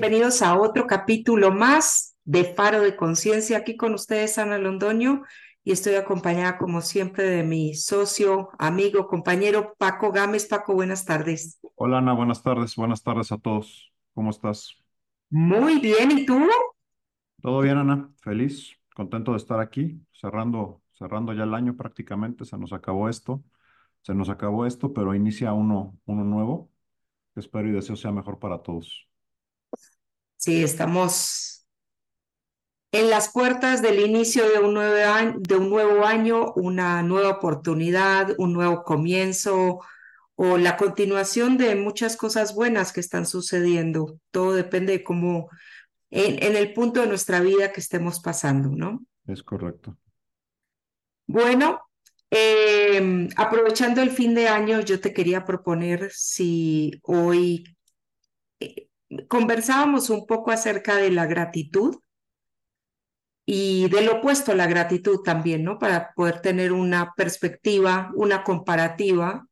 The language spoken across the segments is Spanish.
bienvenidos a otro capítulo más de Faro de Conciencia. Aquí con ustedes, Ana Londoño, y estoy acompañada, como siempre, de mi socio, amigo, compañero Paco Gámez. Paco, buenas tardes. Hola Ana, buenas tardes, buenas tardes a todos. ¿Cómo estás? Muy bien, ¿y tú? ¿Todo bien, Ana? Feliz, contento de estar aquí, cerrando, cerrando ya el año prácticamente. Se nos acabó esto, se nos acabó esto, pero inicia uno, uno nuevo. Espero y deseo sea mejor para todos. Sí, estamos en las puertas del inicio de un nuevo año, de un nuevo año, una nueva oportunidad, un nuevo comienzo o la continuación de muchas cosas buenas que están sucediendo. Todo depende de cómo, en, en el punto de nuestra vida que estemos pasando, ¿no? Es correcto. Bueno, eh, aprovechando el fin de año, yo te quería proponer si hoy eh, conversábamos un poco acerca de la gratitud y del opuesto a la gratitud también, ¿no? Para poder tener una perspectiva, una comparativa,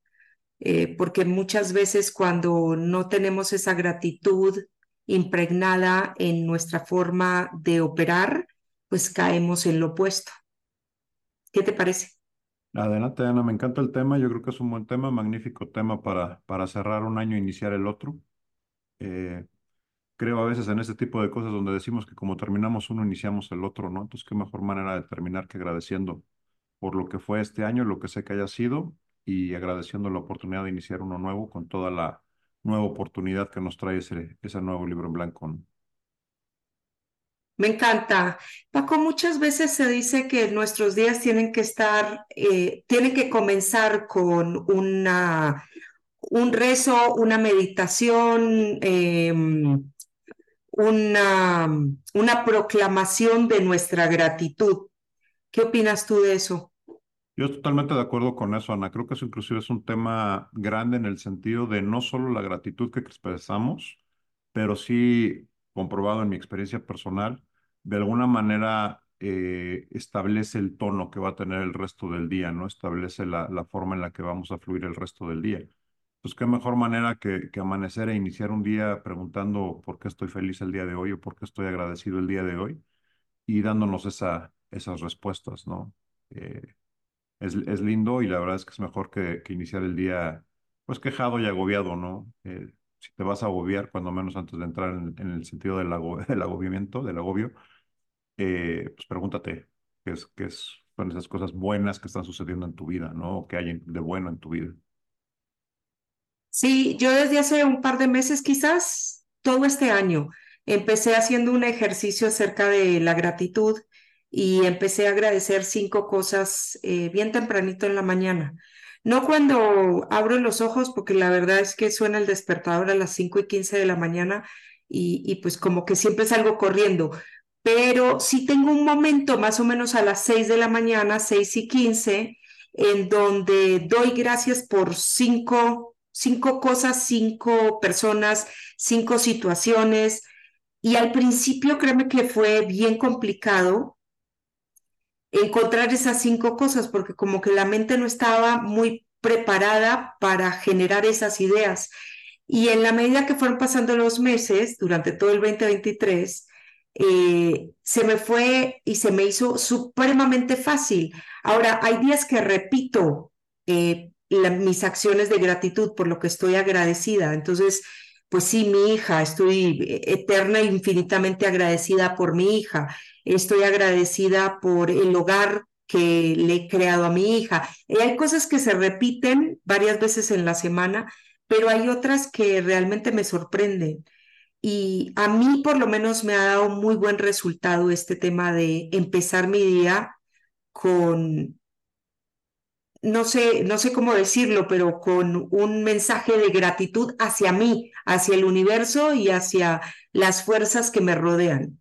eh, porque muchas veces cuando no tenemos esa gratitud impregnada en nuestra forma de operar, pues caemos en lo opuesto. ¿Qué te parece? Adelante, Ana, me encanta el tema. Yo creo que es un buen tema, magnífico tema para, para cerrar un año e iniciar el otro. Eh, creo a veces en este tipo de cosas donde decimos que como terminamos uno, iniciamos el otro, ¿no? Entonces, qué mejor manera de terminar que agradeciendo por lo que fue este año, lo que sé que haya sido, y agradeciendo la oportunidad de iniciar uno nuevo con toda la nueva oportunidad que nos trae ese, ese nuevo libro en blanco. Me encanta. Paco, muchas veces se dice que nuestros días tienen que estar, eh, tienen que comenzar con una, un rezo, una meditación, eh, una, una proclamación de nuestra gratitud. ¿Qué opinas tú de eso? Yo totalmente de acuerdo con eso, Ana. Creo que eso inclusive es un tema grande en el sentido de no solo la gratitud que expresamos, pero sí comprobado en mi experiencia personal, de alguna manera eh, establece el tono que va a tener el resto del día, ¿no? Establece la, la forma en la que vamos a fluir el resto del día. Pues qué mejor manera que, que amanecer e iniciar un día preguntando por qué estoy feliz el día de hoy o por qué estoy agradecido el día de hoy y dándonos esa, esas respuestas, ¿no? Eh, es, es lindo y la verdad es que es mejor que, que iniciar el día pues quejado y agobiado, ¿no? Eh, si te vas a agobiar, cuando menos antes de entrar en, el sentido del, ago, del agobiamiento, del agobio, eh, pues pregúntate qué es, qué es, son esas cosas buenas que están sucediendo en tu vida, ¿no? O qué hay de bueno en tu vida. Sí, yo desde hace un par de meses, quizás todo este año, empecé haciendo un ejercicio acerca de la gratitud y empecé a agradecer cinco cosas eh, bien tempranito en la mañana. No cuando abro los ojos, porque la verdad es que suena el despertador a las 5 y 15 de la mañana y, pues como que siempre salgo corriendo, pero sí tengo un momento más o menos a las 6 de la mañana, 6 y 15, en donde doy gracias por cinco, cinco cosas, cinco personas, cinco situaciones. Y al principio créeme que fue bien complicado encontrar esas cinco cosas, porque como que la mente no estaba muy preparada para generar esas ideas. Y en la medida que fueron pasando los meses, durante todo el 2023, eh, se me fue y se me hizo supremamente fácil. Ahora, hay días que repito eh, mis acciones de gratitud por lo que estoy agradecida. Entonces, pues sí, mi hija, estoy eterna e infinitamente agradecida por mi hija. Estoy agradecida por el hogar que le he creado a mi hija. Y hay cosas que se repiten varias veces en la semana, pero hay otras que realmente me sorprenden. Y a mí por lo menos me ha dado muy buen resultado este tema de empezar mi día con, no sé, no sé cómo decirlo, pero con un mensaje de gratitud hacia mí, hacia el universo y hacia las fuerzas que me rodean.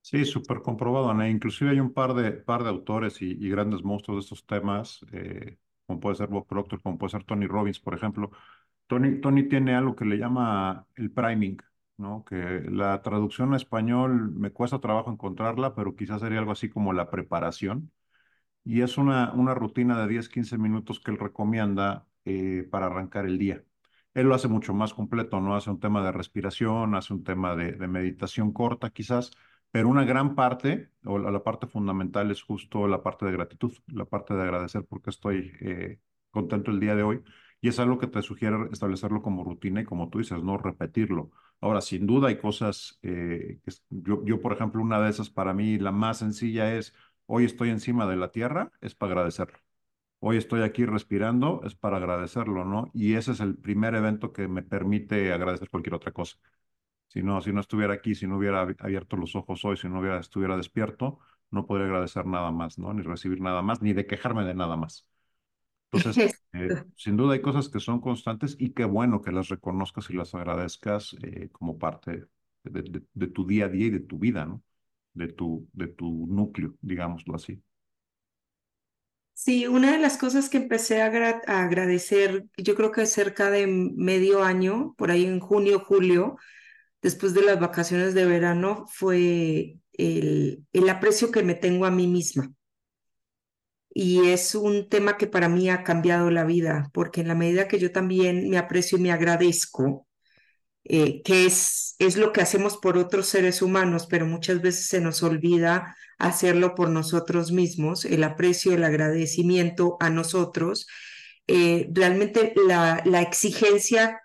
Sí, súper comprobado, Ana. Inclusive hay un par de, par de autores y, grandes monstruos de estos temas, eh, como puede ser Bob Proctor, como puede ser Tony Robbins, por ejemplo. Tony, Tony tiene algo que le llama el priming, ¿no? Que la traducción a español me cuesta trabajo encontrarla, pero quizás sería algo así como la preparación. Y es una, una rutina de 10, 15 minutos que él recomienda eh, para arrancar el día. Él lo hace mucho más completo, ¿no? Hace un tema de respiración, hace un tema de, meditación corta quizás, pero una gran parte, o la, parte fundamental es justo la parte de gratitud, la parte de agradecer porque estoy eh, contento el día de hoy. Y es algo que te sugiere establecerlo como rutina y como tú dices, no repetirlo. Ahora, sin duda hay cosas, eh, yo, yo, por ejemplo, una de esas para mí, la más sencilla es, hoy estoy encima de la tierra, es para agradecerlo. Hoy estoy aquí respirando, es para agradecerlo, ¿no? Y ese es el primer evento que me permite agradecer cualquier otra cosa. Si no, si no estuviera aquí, si no hubiera abierto los ojos hoy, si no hubiera, estuviera despierto, no podría agradecer nada más, ¿no? Ni recibir nada más, ni de quejarme de nada más. Entonces, eh, sin duda hay cosas que son constantes y qué bueno que las reconozcas y las agradezcas eh, como parte de, de, de, tu día a día y de tu vida, ¿no? De tu, de tu núcleo, digámoslo así. Sí, una de las cosas que empecé a, agra a agradecer, yo creo que cerca de medio año, por ahí en junio, julio, después de las vacaciones de verano fue el, el, aprecio que me tengo a mí misma. Y es un tema que para mí ha cambiado la vida, porque en la medida que yo también me aprecio y me agradezco, eh, que es, es lo que hacemos por otros seres humanos, pero muchas veces se nos olvida hacerlo por nosotros mismos, el aprecio, el agradecimiento a nosotros. Eh, realmente la, la exigencia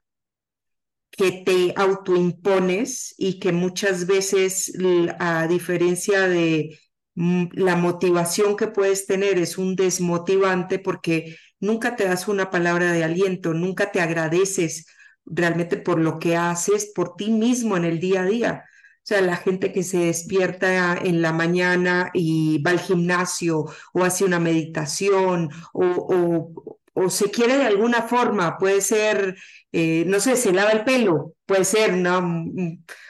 que te autoimpones y que muchas veces, a diferencia de mm, la motivación que puedes tener, es un desmotivante porque nunca te das una palabra de aliento, nunca te agradeces realmente por lo que haces por ti mismo en el día a día. O sea, la gente que se despierta en la mañana y va al gimnasio o hace una meditación o, o, se quiere de alguna forma, puede ser, eh, no sé, se lava el pelo, puede ser una,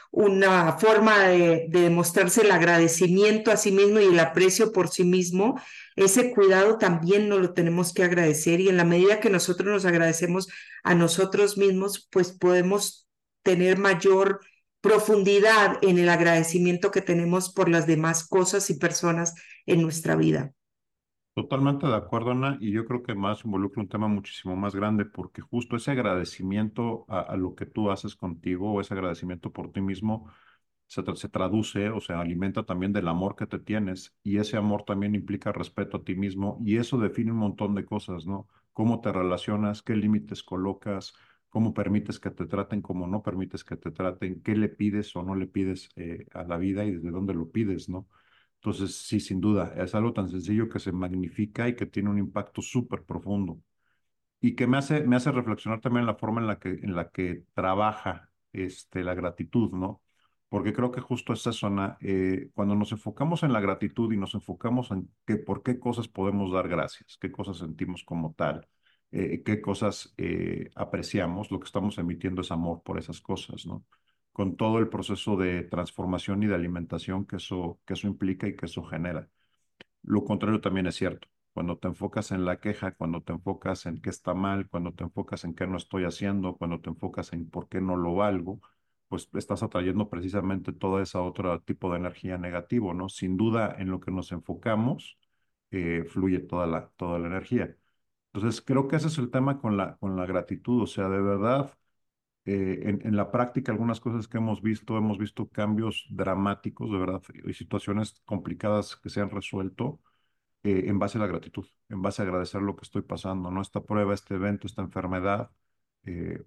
una forma de, de, demostrarse el agradecimiento a sí mismo y el aprecio por sí mismo. Ese cuidado también nos lo tenemos que agradecer y en la medida que nosotros nos agradecemos a nosotros mismos, pues podemos tener mayor profundidad en el agradecimiento que tenemos por las demás cosas y personas en nuestra vida. Totalmente de acuerdo, Ana, y yo creo que más involucra un tema muchísimo más grande, porque justo ese agradecimiento a, a lo que tú haces contigo, o ese agradecimiento por ti mismo, se, se, traduce o se alimenta también del amor que te tienes, y ese amor también implica respeto a ti mismo, y eso define un montón de cosas, ¿no? Cómo te relacionas, qué límites colocas, cómo permites que te traten, cómo no permites que te traten, qué le pides o no le pides eh, a la vida y desde dónde lo pides, ¿no? Entonces, sí, sin duda, es algo tan sencillo que se magnifica y que tiene un impacto súper profundo. Y que me hace, me hace reflexionar también la forma en la que, en la que trabaja este, la gratitud, ¿no? Porque creo que justo esa zona, eh, cuando nos enfocamos en la gratitud y nos enfocamos en que, por qué cosas podemos dar gracias, qué cosas sentimos como tal, eh, qué cosas eh, apreciamos, lo que estamos emitiendo es amor por esas cosas, ¿no? con todo el proceso de transformación y de alimentación que eso, que eso implica y que eso genera. Lo contrario también es cierto. Cuando te enfocas en la queja, cuando te enfocas en qué está mal, cuando te enfocas en qué no estoy haciendo, cuando te enfocas en por qué no lo valgo, pues estás atrayendo precisamente toda esa otro tipo de energía negativo, ¿no? Sin duda, en lo que nos enfocamos, eh, fluye toda la, toda la energía. Entonces, creo que ese es el tema con la, con la gratitud, o sea, de verdad, eh, en, en, la práctica, algunas cosas que hemos visto, hemos visto cambios dramáticos, de verdad, y situaciones complicadas que se han resuelto eh, en base a la gratitud, en base a agradecer lo que estoy pasando, ¿no? Esta prueba, este evento, esta enfermedad, eh,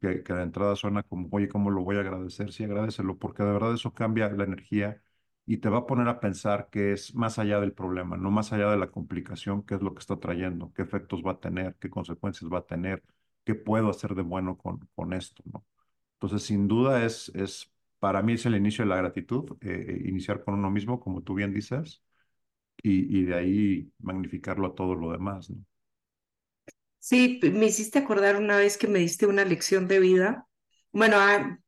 que, que de entrada suena como, oye, ¿cómo lo voy a agradecer? Sí, agradecelo, porque de verdad eso cambia la energía y te va a poner a pensar que es más allá del problema, no más allá de la complicación, qué es lo que está trayendo, qué efectos va a tener, qué consecuencias va a tener ¿qué puedo hacer de bueno con, con esto? ¿no? Entonces, sin duda es, es, para mí es el inicio de la gratitud, eh, eh, iniciar con uno mismo, como tú bien dices, y, y, de ahí magnificarlo a todo lo demás. ¿no? Sí, me hiciste acordar una vez que me diste una lección de vida. Bueno, ah,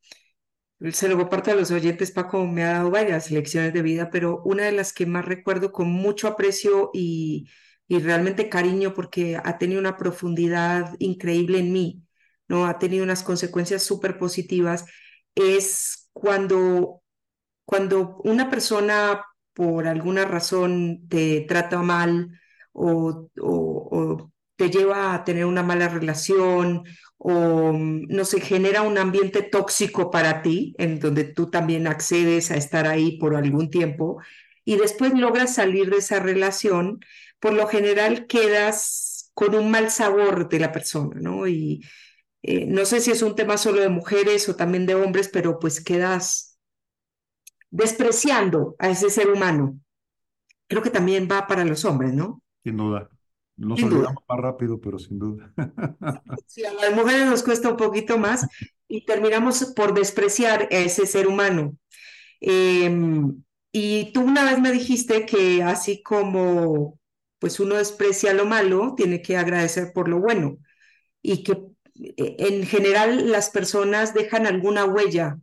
se lo comparto a los oyentes, Paco me ha dado varias lecciones de vida, pero una de las que más recuerdo con mucho aprecio y, y realmente cariño porque ha tenido una profundidad increíble en mí, ¿no? Ha tenido unas consecuencias súper positivas. es cuando, cuando una persona por alguna razón te trata mal o, o, o te lleva a tener una mala relación o no se genera un ambiente tóxico para ti, en donde tú también accedes a estar ahí por algún tiempo y después logras salir de esa relación, por lo general quedas con un mal sabor de la persona, ¿no? Y eh, no sé si es un tema solo de mujeres o también de hombres, pero pues quedas despreciando a ese ser humano. Creo que también va para los hombres, ¿no? Sin duda. Nos Sin duda. olvidamos más rápido, pero sin duda. Sí, a las mujeres nos cuesta un poquito más y terminamos por despreciar a ese ser humano. Em, y tú una vez me dijiste que así como pues uno desprecia lo malo, tiene que agradecer por lo bueno y que eh, en general las personas dejan alguna huella,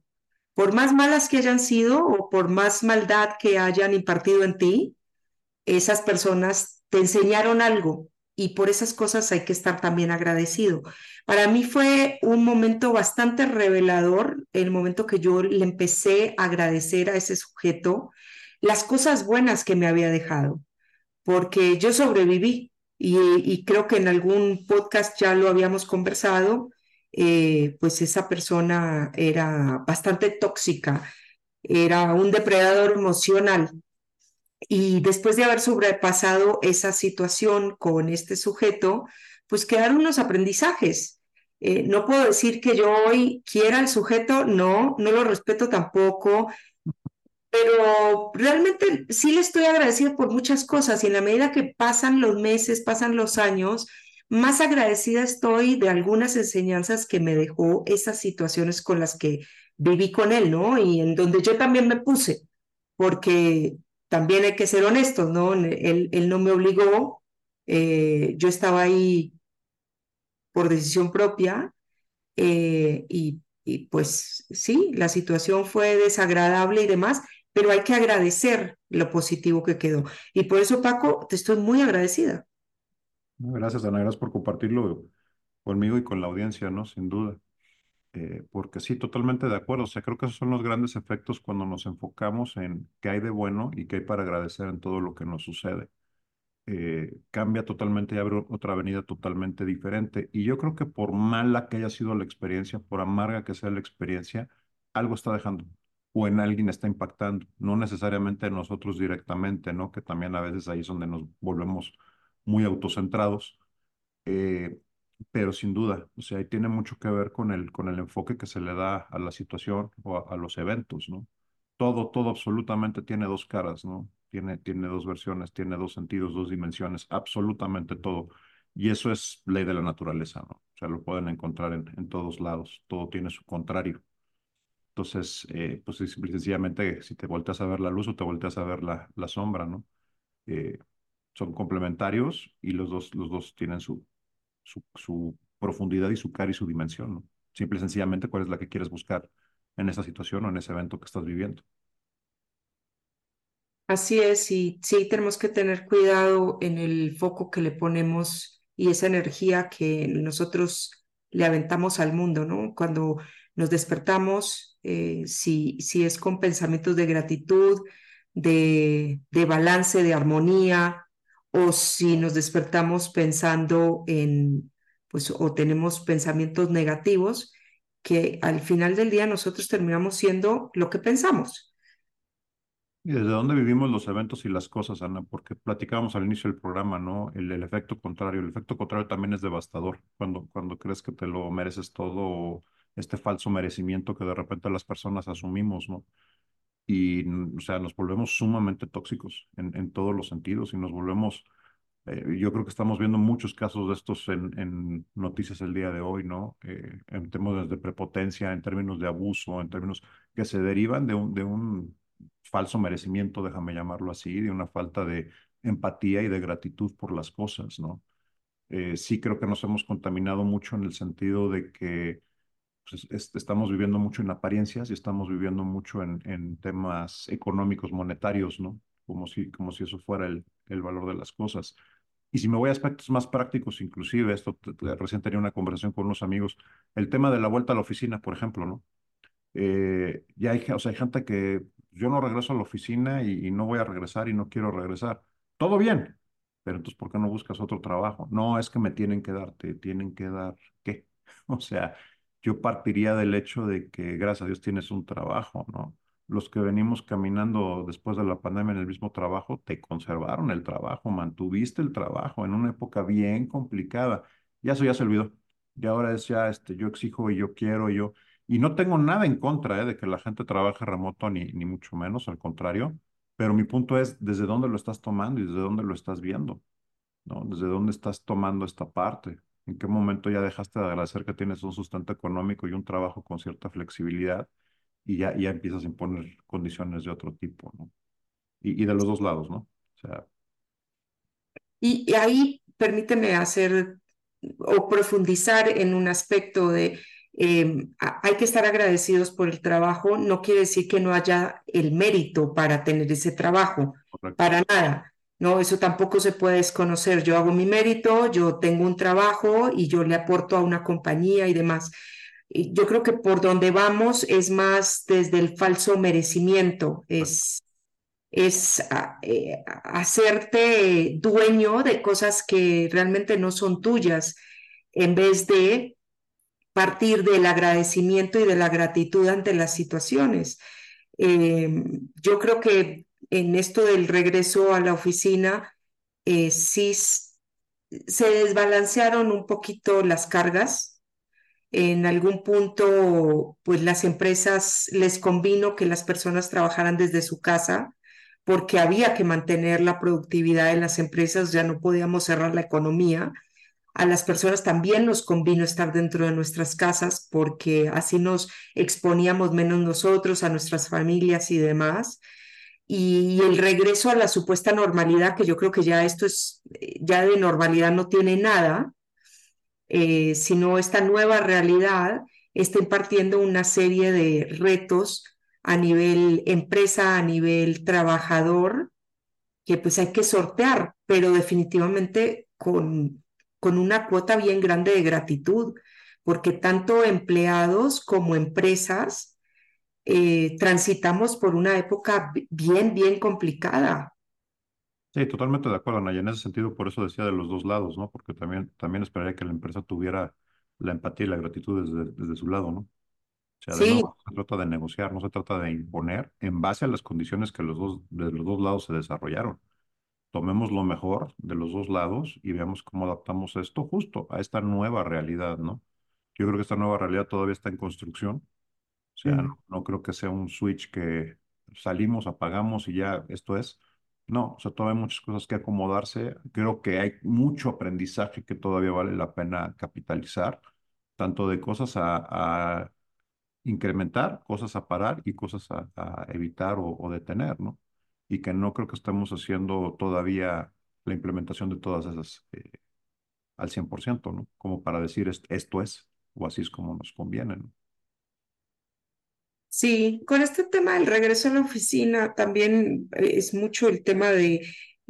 por más malas que hayan sido o por más maldad que hayan impartido en ti, esas personas te enseñaron algo y por esas cosas hay que estar también agradecido. Para mí fue un momento bastante revelador, el momento que yo le empecé a agradecer a ese sujeto las cosas buenas que me había dejado, porque yo sobreviví y, creo que en algún podcast ya lo habíamos conversado, eh, pues esa persona era bastante tóxica, era un depredador emocional y después de haber sobrepasado esa situación con este sujeto, pues quedaron unos aprendizajes. Eh, no puedo decir que yo hoy quiera al sujeto, no, no lo respeto tampoco, pero realmente sí le estoy agradecida por muchas cosas y en la medida que pasan los meses, pasan los años, más agradecida estoy de algunas enseñanzas que me dejó esas situaciones con las que viví con él, ¿no? Y en donde yo también me puse, porque también hay que ser honestos, ¿no? Él, él no me obligó, eh, yo estaba ahí por decisión propia eh, y, y pues sí, la situación fue desagradable y demás, pero hay que agradecer lo positivo que quedó. Y por eso, Paco, te estoy muy agradecida. Gracias, Ana, gracias por compartirlo conmigo y con la audiencia, ¿no? Sin duda. Eh, porque sí, totalmente de acuerdo. O sea, creo que esos son los grandes efectos cuando nos enfocamos en qué hay de bueno y qué hay para agradecer en todo lo que nos sucede. Eh, cambia totalmente y abre otra avenida totalmente diferente. Y yo creo que por mala que haya sido la experiencia, por amarga que sea la experiencia, algo está dejando o en alguien está impactando, no necesariamente en nosotros directamente, ¿no? Que también a veces ahí es donde nos volvemos muy autocentrados. Eh, pero sin duda, o sea, ahí tiene mucho que ver con el, con el enfoque que se le da a la situación o a, a los eventos, ¿no? Todo, todo absolutamente tiene dos caras, ¿no? Tiene, tiene dos versiones, tiene dos sentidos, dos dimensiones, absolutamente todo. Y eso es ley de la naturaleza, ¿no? O sea, lo pueden encontrar en, en todos lados, todo tiene su contrario. Entonces, eh, pues simple y sencillamente, si te volteas a ver la luz o te volteas a ver la, la sombra, ¿no? Eh, son complementarios y los dos, los dos tienen su, su, profundidad y su cara y su dimensión. Simple y sencillamente, ¿cuál es la que quieres buscar en esa situación o en ese evento que estás viviendo? Así es, y sí tenemos que tener cuidado en el foco que le ponemos y esa energía que nosotros le aventamos al mundo, ¿no? Cuando nos despertamos, eh, si, si es con pensamientos de gratitud, de, de balance, de armonía, o si nos despertamos pensando en, pues, o tenemos pensamientos negativos, que al final del día nosotros terminamos siendo lo que pensamos. ¿Y desde dónde vivimos los eventos y las cosas, Ana? Porque platicábamos al inicio del programa, ¿no? El, el efecto contrario. El efecto contrario también es devastador. Cuando, cuando crees que te lo mereces todo, este falso merecimiento que de repente las personas asumimos, ¿no? Y, o sea, nos volvemos sumamente tóxicos en, en todos los sentidos y nos volvemos, eh, yo creo que estamos viendo muchos casos de estos en, en noticias el día de hoy, ¿no? Eh, en términos de prepotencia, en términos de abuso, en términos que se derivan de un, de un falso merecimiento, déjame llamarlo así, de una falta de empatía y de gratitud por las cosas, ¿no? Eh, sí creo que nos hemos contaminado mucho en el sentido de que pues, es, estamos viviendo mucho en apariencias y estamos viviendo mucho en, en temas económicos, monetarios, ¿no? Como si, como si eso fuera el, el valor de las cosas. Y si me voy a aspectos más prácticos, inclusive, esto recién tenía una conversación con unos amigos, el tema de la vuelta a la oficina, por ejemplo, ¿no? Eh, ya hay, o sea, hay gente que yo no regreso a la oficina y, y no voy a regresar y no quiero regresar. Todo bien, pero entonces, ¿por qué no buscas otro trabajo? No, es que me tienen que dar, te tienen que dar, ¿qué? O sea, yo partiría del hecho de que gracias a Dios tienes un trabajo, ¿no? Los que venimos caminando después de la pandemia en el mismo trabajo, te conservaron el trabajo, mantuviste el trabajo en una época bien complicada. Ya eso ya se olvidó. Y ahora es ya, este, yo exijo y yo quiero, y yo, y no tengo nada en contra, ¿eh? de que la gente trabaje remoto, ni, ni mucho menos, al contrario. Pero mi punto es, ¿desde dónde lo estás tomando y desde dónde lo estás viendo? ¿No? ¿Desde dónde estás tomando esta parte? ¿En qué momento ya dejaste de agradecer que tienes un sustento económico y un trabajo con cierta flexibilidad y ya, ya empiezas a imponer condiciones de otro tipo, ¿no? Y, y de los dos lados, ¿no? O sea, Y, y ahí permíteme hacer o profundizar en un aspecto de eh, hay que estar agradecidos por el trabajo, no quiere decir que no haya el mérito para tener ese trabajo, correcto. para nada. No, eso tampoco se puede desconocer. Yo hago mi mérito, yo tengo un trabajo y yo le aporto a una compañía y demás. Yo creo que por donde vamos es más desde el falso merecimiento, es es a- eh, hacerte dueño de cosas que realmente no son tuyas, en vez de partir del agradecimiento y de la gratitud ante las situaciones. Eh, yo creo que en esto del regreso a la oficina, eh, sí se desbalancearon un poquito las cargas. En algún punto, pues las empresas les convino que las personas trabajaran desde su casa porque había que mantener la productividad de las empresas, ya no podíamos cerrar la economía. A las personas también nos convino estar dentro de nuestras casas porque así nos exponíamos menos nosotros, a nuestras familias y demás. Y el regreso a la supuesta normalidad, que yo creo que ya esto es, eh, ya de normalidad no tiene nada, eh, sino esta nueva realidad está impartiendo una serie de retos a nivel empresa, a nivel trabajador, que pues hay que sortear, pero definitivamente con, con una cuota bien grande de gratitud, porque tanto empleados como empresas eh, transitamos por una época bi- bien, bien complicada. Sí, totalmente de acuerdo, Naya. En ese sentido, por eso decía de los dos lados, ¿no? Porque también, también esperaría que la empresa tuviera la empatía y la gratitud desde, desde su lado, ¿no? O sea, Sí, no se trata de negociar, no se trata de imponer en base a las condiciones que los dos, de los dos lados se desarrollaron. Tomemos lo mejor de los dos lados y veamos cómo adaptamos esto justo a esta nueva realidad, ¿no? Yo creo que esta nueva realidad todavía está en construcción. O sea, mm, no, no creo que sea un switch que salimos, apagamos y ya esto es. No, o sea, todavía hay muchas cosas que acomodarse. Creo que hay mucho aprendizaje que todavía vale la pena capitalizar, tanto de cosas a, a incrementar, cosas a parar y cosas a, a evitar o, o detener, ¿no? Y que no creo que estemos haciendo todavía la implementación de todas esas eh, al 100%, ¿no? Como para decir "Est- esto es, o así es como nos conviene, ¿no? Sí, con este tema del regreso a la oficina también eh, es mucho el tema de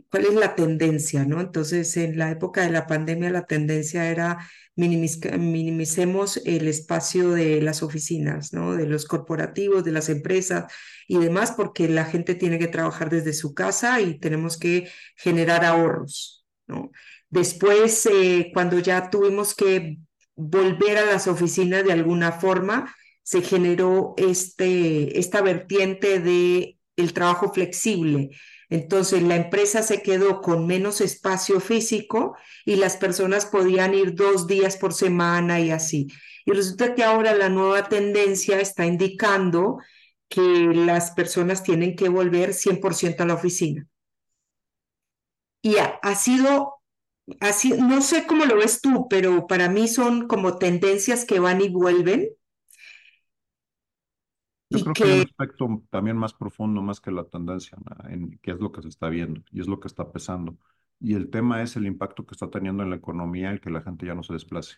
cuál es la tendencia, ¿no? Entonces, en la época de la pandemia, la tendencia era minimiz- minimicemos el espacio de las oficinas, ¿no? De los corporativos, de las empresas y demás, porque la gente tiene que trabajar desde su casa y tenemos que generar ahorros, ¿no? Después, eh, cuando ya tuvimos que volver a las oficinas de alguna forma, se generó este, esta vertiente de el trabajo flexible. Entonces la empresa se quedó con menos espacio físico y las personas podían ir dos días por semana y así. Y resulta que ahora la nueva tendencia está indicando que las personas tienen que volver 100% a la oficina. Y ha, ha sido así, no sé cómo lo ves tú, pero para mí son como tendencias que van y vuelven Yo y creo que hay un que aspecto también más profundo, más que la tendencia, en qué es lo que se está viendo y es lo que está pesando. Y el tema es el impacto que está teniendo en la economía el que la gente ya no se desplace.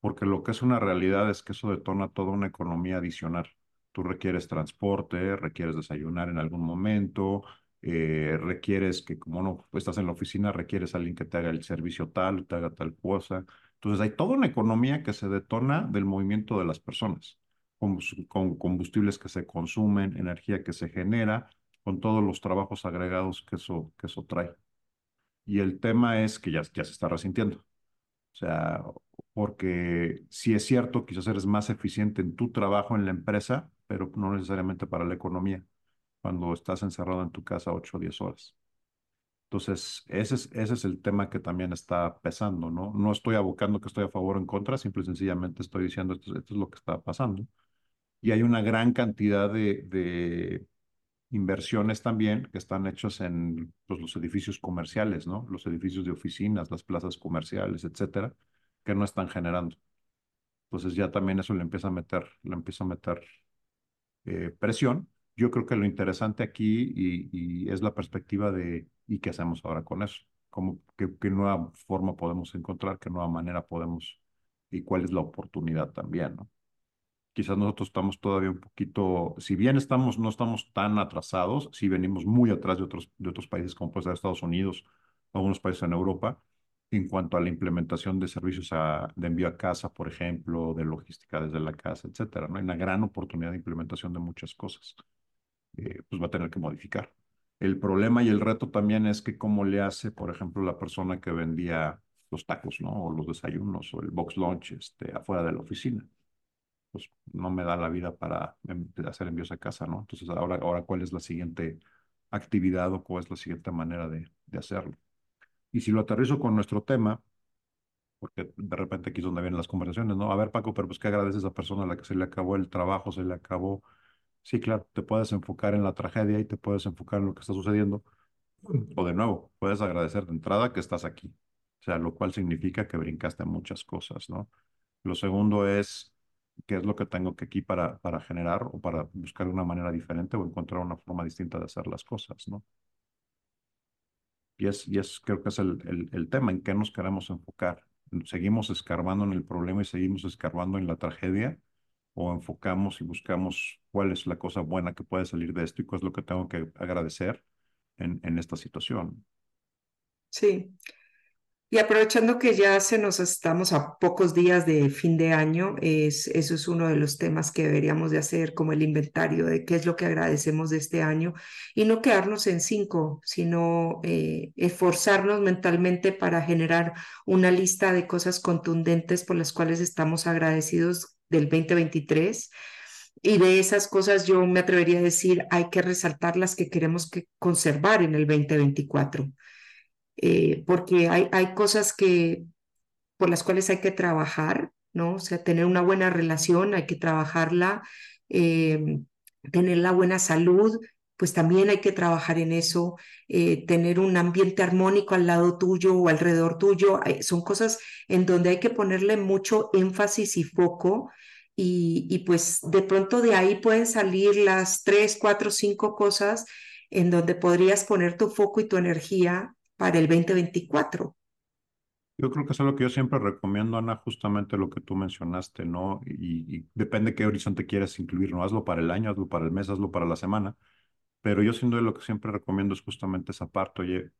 Porque lo que es una realidad es que eso detona toda una economía adicional. Tú requieres transporte, requieres desayunar en algún momento, eh, requieres que como no estás en la oficina, requieres a alguien que te haga el servicio tal, te haga tal cosa. Entonces hay toda una economía que se detona del movimiento de las personas. Con combustibles que se consumen, energía que se genera, con todos los trabajos agregados que eso, que eso trae. Y el tema es que ya, ya se está resintiendo. O sea, porque si es cierto, quizás eres más eficiente en tu trabajo en la empresa, pero no necesariamente para la economía, cuando estás encerrado en tu casa 8 o 10 horas. Entonces, ese es, ese es el tema que también está pesando, ¿no? No estoy abocando que estoy a favor o en contra, simple y sencillamente estoy diciendo esto, esto es lo que está pasando. Y hay una gran cantidad de, inversiones también que están hechas en pues, los edificios comerciales, ¿no? Los edificios de oficinas, las plazas comerciales, etcétera, que no están generando. Entonces ya también eso le empieza a meter, le empieza a meter eh, presión. Yo creo que lo interesante aquí y, es la perspectiva de ¿y qué hacemos ahora con eso? ¿Cómo, qué, ¿Qué nueva forma podemos encontrar? ¿Qué nueva manera podemos? ¿Y cuál es la oportunidad también, ¿no? Quizás nosotros estamos todavía un poquito, si bien estamos, no estamos tan atrasados, si venimos muy atrás de otros, de otros países como puede ser Estados Unidos, algunos países en Europa, en cuanto a la implementación de servicios a, de envío a casa, por ejemplo, de logística desde la casa, etcétera. ¿no? Hay una gran oportunidad de implementación de muchas cosas. Eh, pues va a tener que modificar. El problema y el reto también es que cómo le hace, por ejemplo, la persona que vendía los tacos, ¿no? O los desayunos o el box lunch este, afuera de la oficina pues no me da la vida para em, hacer envíos a casa, ¿no? Entonces, ahora, ahora ¿cuál es la siguiente actividad o cuál es la siguiente manera de, hacerlo? Y si lo aterrizo con nuestro tema, porque de repente aquí es donde vienen las conversaciones, ¿no? A ver, Paco, pero pues ¿qué agradeces a esa persona a la que se le acabó el trabajo, se le acabó? Sí, claro, te puedes enfocar en la tragedia y te puedes enfocar en lo que está sucediendo. O de nuevo, puedes agradecer de entrada que estás aquí. O sea, lo cual significa que brincaste muchas cosas, ¿no? Lo segundo es qué es lo que tengo que aquí para, para generar o para buscar una manera diferente o encontrar una forma distinta de hacer las cosas, ¿no? Y es, y es creo que es el, el, el tema en qué nos queremos enfocar. ¿Seguimos escarbando en el problema y seguimos escarbando en la tragedia? ¿O enfocamos y buscamos cuál es la cosa buena que puede salir de esto y cuál es lo que tengo que agradecer en, en esta situación? Sí, y aprovechando que ya se nos estamos a pocos días de fin de año, es, eso es uno de los temas que deberíamos de hacer como el inventario de qué es lo que agradecemos de este año y no quedarnos en cinco, sino eh, esforzarnos mentalmente para generar una lista de cosas contundentes por las cuales estamos agradecidos del 2023. Y de esas cosas yo me atrevería a decir, hay que resaltar las que queremos que conservar en el 2024 eh, porque hay, hay cosas que, por las cuales hay que trabajar, ¿no? O sea, tener una buena relación, hay que trabajarla, eh, tener la buena salud, pues también hay que trabajar en eso, eh, tener un ambiente armónico al lado tuyo o alrededor tuyo, son cosas en donde hay que ponerle mucho énfasis y foco. Y, y pues de pronto de ahí pueden salir las tres, cuatro, cinco cosas en donde podrías poner tu foco y tu energía para el 2024. Yo creo que es algo que yo siempre recomiendo, Ana, justamente lo que tú mencionaste, ¿no? Y, depende qué horizonte quieras incluir, ¿no? Hazlo para el año, hazlo para el mes, hazlo para la semana. Pero yo sin duda lo que siempre recomiendo es justamente esa parte, oye,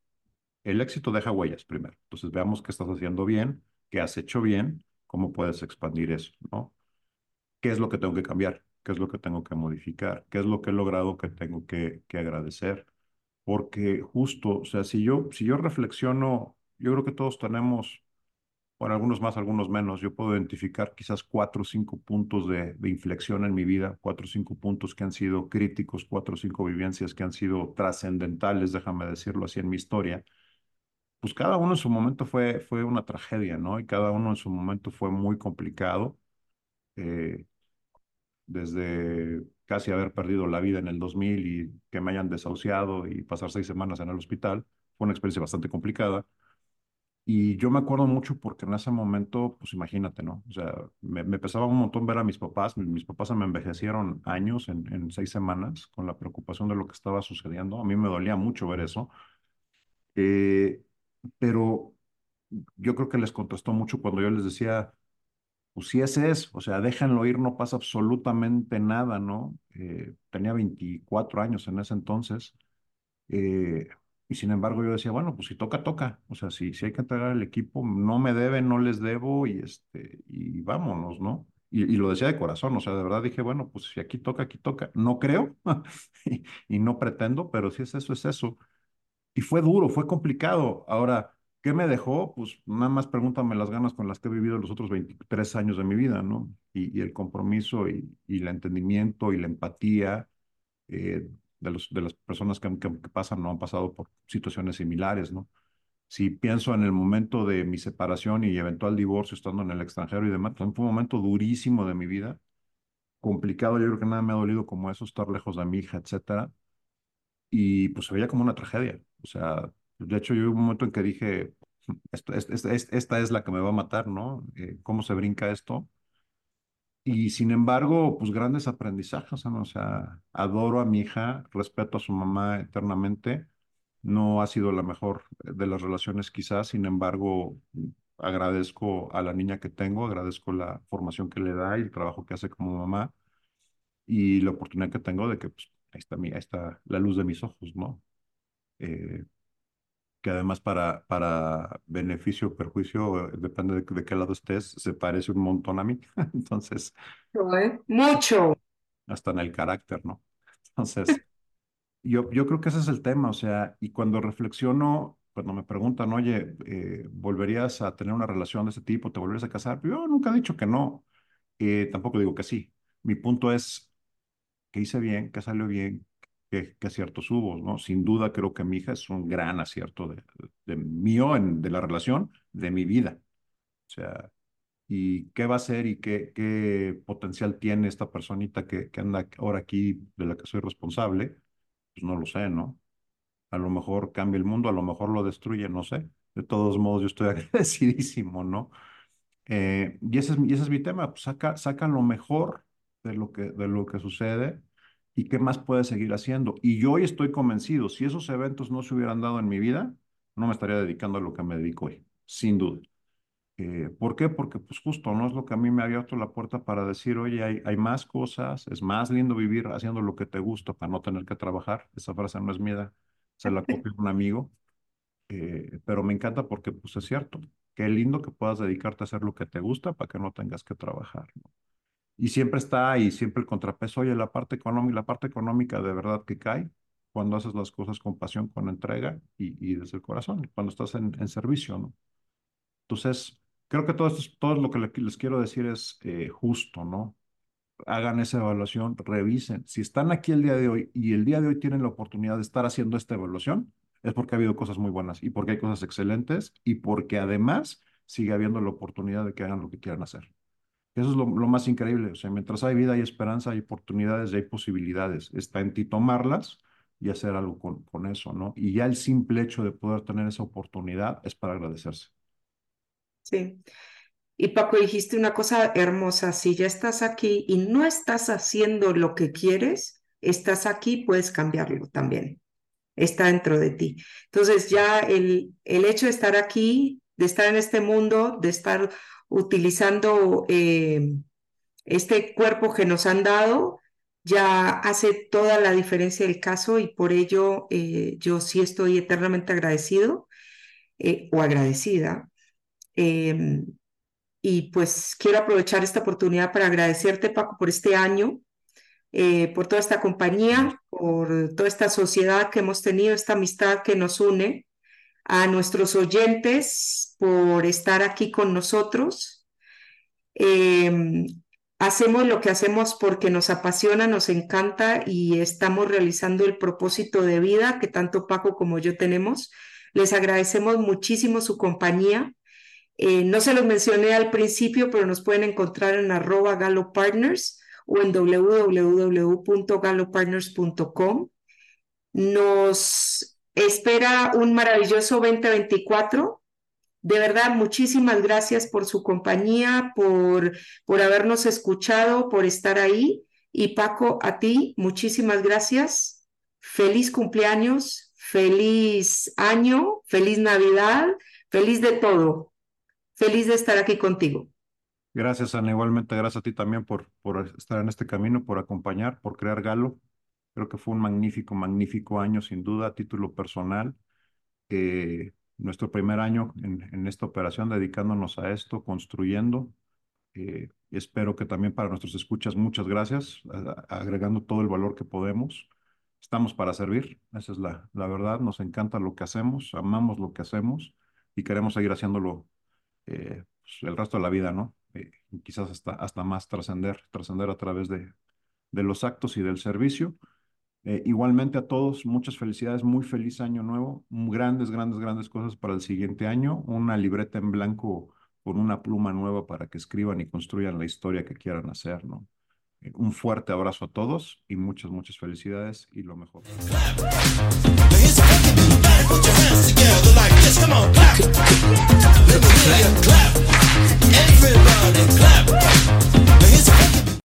el éxito deja huellas primero. Entonces veamos qué estás haciendo bien, qué has hecho bien, cómo puedes expandir eso, ¿no? ¿Qué es lo que tengo que cambiar? ¿Qué es lo que tengo que modificar? ¿Qué es lo que he logrado que tengo que agradecer? Porque justo, o sea, si yo, si yo reflexiono, yo creo que todos tenemos, bueno, algunos más, algunos menos, yo puedo identificar quizás cuatro o cinco puntos de, inflexión en mi vida, cuatro o cinco puntos que han sido críticos, cuatro o cinco vivencias que han sido trascendentales, déjame decirlo así, en mi historia. Pues cada uno en su momento fue, fue una tragedia, ¿no? Y cada uno en su momento fue muy complicado. Eh, desde casi haber perdido la vida en el 2000 y que me hayan desahuciado y pasar seis semanas en el hospital. Fue una experiencia bastante complicada. Y yo me acuerdo mucho porque en ese momento, pues imagínate, ¿no? O sea, me, pesaba un montón ver a mis papás. Mis, papás me envejecieron años en, en, seis semanas con la preocupación de lo que estaba sucediendo. A mí me dolía mucho ver eso. Eh, pero yo creo que les contestó mucho cuando yo les decía, pues sí ese es, o sea, déjenlo ir, no pasa absolutamente nada, ¿no? Eh, tenía 24 años en ese entonces, eh, y sin embargo yo decía, bueno, pues si toca, toca, o sea, si, si hay que entregar el equipo, no me deben, no les debo, y, este, y vámonos, ¿no? Y, y lo decía de corazón, o sea, de verdad dije, bueno, pues si aquí toca, aquí toca. No creo y, y no pretendo, pero si es eso, es eso. Y fue duro, fue complicado. Ahora, ¿qué me dejó? Pues nada más pregúntame las ganas con las que he vivido los otros 23 años de mi vida, ¿no? Y, el compromiso y, y, el entendimiento y la empatía eh, de, los, de las personas que, que, que pasan, no han pasado por situaciones similares, ¿no? si pienso en el momento de mi separación y eventual divorcio estando en el extranjero y demás, fue un momento durísimo de mi vida, complicado, yo creo que nada me ha dolido como eso, estar lejos de mi hija, etcétera, y pues se veía como una tragedia, o sea, de hecho yo hubo un momento en que dije, esto, esta, esta, esta es la que me va a matar, ¿no? Eh, ¿Cómo se brinca esto? Y sin embargo, pues grandes aprendizajes, ¿no? O sea, adoro a mi hija, respeto a su mamá eternamente, no ha sido la mejor de las relaciones quizás, sin embargo, agradezco a la niña que tengo, agradezco la formación que le da y el trabajo que hace como mamá y la oportunidad que tengo de que pues, ahí, está mi, ahí está la luz de mis ojos, ¿no? Eh, que además para, para beneficio o perjuicio, depende de, de, qué lado estés, se parece un montón a mí. Entonces... Mucho. Hasta en el carácter, ¿no? Entonces... Yo, yo creo que ese es el tema, o sea, y cuando reflexiono, cuando me preguntan, oye, eh, ¿volverías a tener una relación de ese tipo? ¿Te volverías a casar? Yo nunca he dicho que no, eh, tampoco digo que sí. Mi punto es que hice bien, que salió bien, que, que aciertos hubo, ¿no? Sin duda creo que mi hija es un gran acierto de, de mío, en, de la relación, de mi vida. O sea, ¿y qué va a ser y qué, qué potencial tiene esta personita que, que anda ahora aquí, de la que soy responsable? Pues no lo sé, ¿no? A lo mejor cambia el mundo, a lo mejor lo destruye, no sé. De todos modos, yo estoy agradecidísimo, ¿no? Eh, y, ese es, y ese es mi tema, pues saca, saca lo mejor de lo, que, de lo que sucede y qué más puede seguir haciendo. Y yo hoy estoy convencido, si esos eventos no se hubieran dado en mi vida, no me estaría dedicando a lo que me dedico hoy, sin duda. Eh, ¿Por qué? Porque pues justo no es lo que a mí me ha abierto la puerta para decir, oye, hay, más cosas, es más lindo vivir haciendo lo que te gusta para no tener que trabajar. Esa frase no es mía, se la copió un amigo, eh, pero me encanta porque pues es cierto. Qué lindo que puedas dedicarte a hacer lo que te gusta para que no tengas que trabajar. Y siempre está ahí, siempre el contrapeso, oye, la parte económica, la parte económica de verdad que cae cuando haces las cosas con pasión, con entrega y, y desde el corazón, cuando estás en, en servicio, ¿no? Entonces, creo que todo todo lo que les quiero decir es eh, justo, ¿no? Hagan esa evaluación, revisen. Si están aquí el día de hoy y el día de hoy tienen la oportunidad de estar haciendo esta evaluación, es porque ha habido cosas muy buenas y porque hay cosas excelentes y porque además sigue habiendo la oportunidad de que hagan lo que quieran hacer. Eso es lo, más increíble. O sea, mientras hay vida, hay esperanza, hay oportunidades y hay posibilidades. Está en ti tomarlas y hacer algo con, con eso, ¿no? Y ya el simple hecho de poder tener esa oportunidad es para agradecerse. Sí. Y Paco, dijiste una cosa hermosa, si ya estás aquí y no estás haciendo lo que quieres, estás aquí, puedes cambiarlo también. Está dentro de ti. Entonces ya el, el hecho de estar aquí, de estar en este mundo, de estar utilizando eh, este cuerpo que nos han dado, ya hace toda la diferencia del caso y por ello eh, yo sí estoy eternamente agradecido eh, o agradecida. Eh, y pues quiero aprovechar esta oportunidad para agradecerte, Paco, por este año, por toda esta compañía, por toda esta sociedad que hemos tenido, esta amistad que nos une, a nuestros oyentes por estar aquí con nosotros. Eh, hacemos lo que hacemos porque nos apasiona, nos encanta y estamos realizando el propósito de vida que tanto Paco como yo tenemos. Les agradecemos muchísimo su compañía. Eh, no se los mencioné al principio, pero nos pueden encontrar en arroba galopartners o en www.galopartners.com. Nos espera un maravilloso 2024. De verdad, muchísimas gracias por su compañía, por, por habernos escuchado, por estar ahí. Y Paco, a ti, muchísimas gracias. Feliz cumpleaños, feliz año, feliz Navidad, feliz de todo. Feliz de estar aquí contigo. Gracias, Ana. Igualmente, gracias a ti también por, por estar en este camino, por acompañar, por crear Galo. Creo que fue un magnífico, magnífico año, sin duda, a título personal. Nuestro primer año en, en, esta operación, dedicándonos a esto, construyendo. Eh, espero que también para nuestros escuchas, muchas gracias, agregando todo el valor que podemos. Estamos para servir, esa es la, la verdad, nos encanta lo que hacemos, amamos lo que hacemos y queremos seguir haciéndolo eh, pues, el resto de la vida, ¿no? Eh, quizás hasta, hasta más trascender, trascender a través de, de los actos y del servicio. Eh, igualmente a todos, muchas felicidades, muy feliz año nuevo, mm, grandes, grandes, grandes cosas para el siguiente año, una libreta en blanco con una pluma nueva para que escriban y construyan la historia que quieran hacer, ¿no? Eh, un fuerte abrazo a todos y muchas, muchas felicidades y lo mejor. Clap.